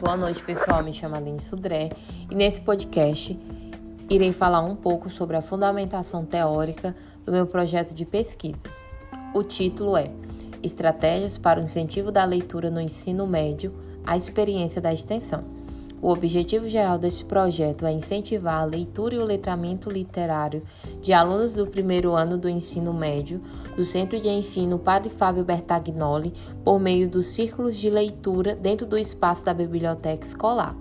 Boa noite, pessoal. Me chamo Aline Sudré e nesse podcast irei falar um pouco sobre a fundamentação teórica do meu projeto de pesquisa. O título é Estratégias para o incentivo da leitura no ensino médio, a experiência da extensão. O objetivo geral deste projeto é incentivar a leitura e o letramento literário de alunos do primeiro ano do ensino médio do Centro de Ensino Padre Fábio Bertagnoli por meio dos círculos de leitura dentro do espaço da biblioteca escolar.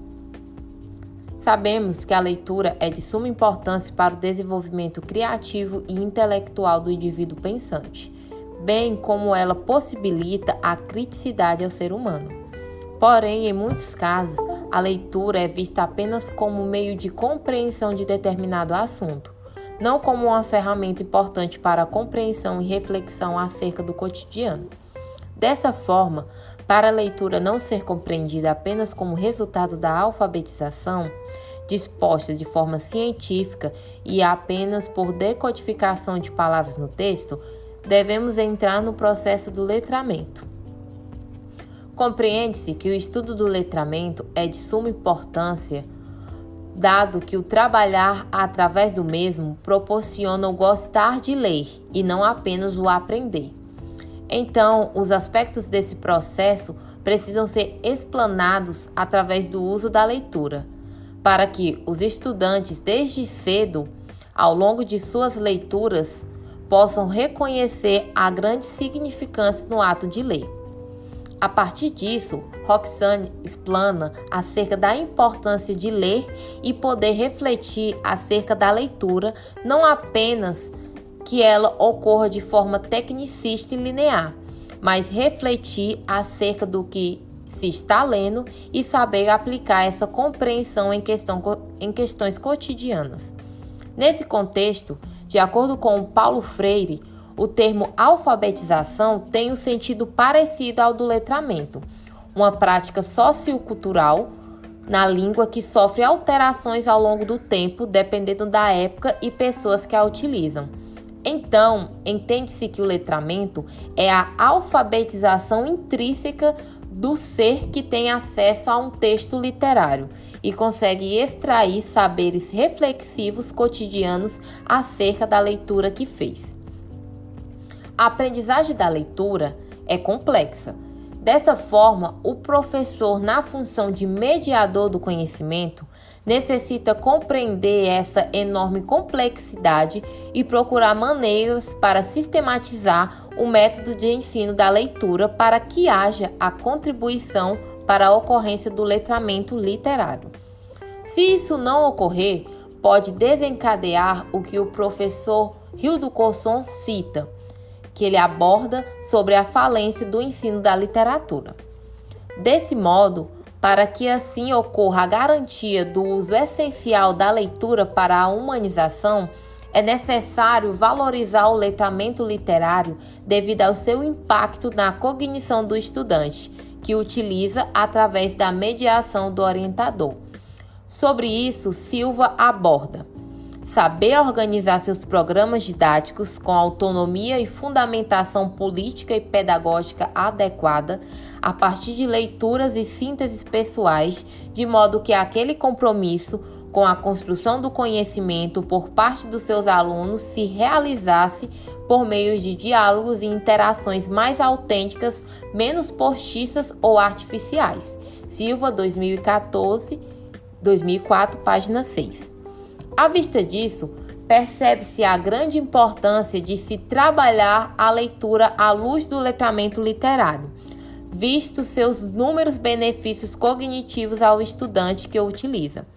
Sabemos que a leitura é de suma importância para o desenvolvimento criativo e intelectual do indivíduo pensante, bem como ela possibilita a criticidade ao ser humano. Porém, em muitos casos, a leitura é vista apenas como meio de compreensão de determinado assunto, não como uma ferramenta importante para a compreensão e reflexão acerca do cotidiano. Dessa forma, para a leitura não ser compreendida apenas como resultado da alfabetização, disposta de forma científica e apenas por decodificação de palavras no texto, devemos entrar no processo do letramento. Compreende-se que o estudo do letramento é de suma importância, dado que o trabalhar através do mesmo proporciona o gostar de ler e não apenas o aprender. Então, os aspectos desse processo precisam ser explanados através do uso da leitura, para que os estudantes, desde cedo, ao longo de suas leituras, possam reconhecer a grande significância no ato de ler. A partir disso, Roxane explana acerca da importância de ler e poder refletir acerca da leitura, não apenas que ela ocorra de forma tecnicista e linear, mas refletir acerca do que se está lendo e saber aplicar essa compreensão em, questão, em questões cotidianas. Nesse contexto, de acordo com Paulo Freire, o termo alfabetização tem um sentido parecido ao do letramento, uma prática sociocultural na língua que sofre alterações ao longo do tempo, dependendo da época e pessoas que a utilizam. Então, entende-se que o letramento é a alfabetização intrínseca do ser que tem acesso a um texto literário e consegue extrair saberes reflexivos cotidianos acerca da leitura que fez. A aprendizagem da leitura é complexa. Dessa forma, o professor, na função de mediador do conhecimento, necessita compreender essa enorme complexidade e procurar maneiras para sistematizar o método de ensino da leitura para que haja a contribuição para a ocorrência do letramento literário. Se isso não ocorrer, pode desencadear o que o professor Rio do Corson cita que ele aborda sobre a falência do ensino da literatura. Desse modo, para que assim ocorra a garantia do uso essencial da leitura para a humanização, é necessário valorizar o letramento literário devido ao seu impacto na cognição do estudante, que utiliza através da mediação do orientador. Sobre isso, Silva aborda saber organizar seus programas didáticos com autonomia e fundamentação política e pedagógica adequada, a partir de leituras e sínteses pessoais, de modo que aquele compromisso com a construção do conhecimento por parte dos seus alunos se realizasse por meio de diálogos e interações mais autênticas, menos postiças ou artificiais. Silva, 2014, 2004, página 6. À vista disso, percebe-se a grande importância de se trabalhar a leitura à luz do letramento literário, visto seus inúmeros benefícios cognitivos ao estudante que o utiliza.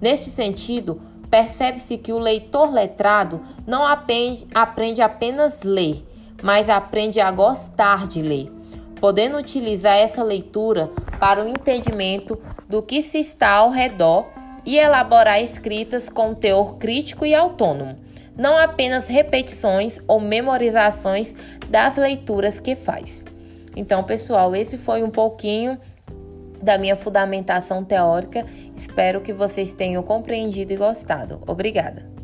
Neste sentido, percebe-se que o leitor letrado não aprende, aprende apenas ler, mas aprende a gostar de ler, podendo utilizar essa leitura para o entendimento do que se está ao redor e elaborar escritas com teor crítico e autônomo, não apenas repetições ou memorizações das leituras que faz. Então, pessoal, esse foi um pouquinho da minha fundamentação teórica. Espero que vocês tenham compreendido e gostado. Obrigada.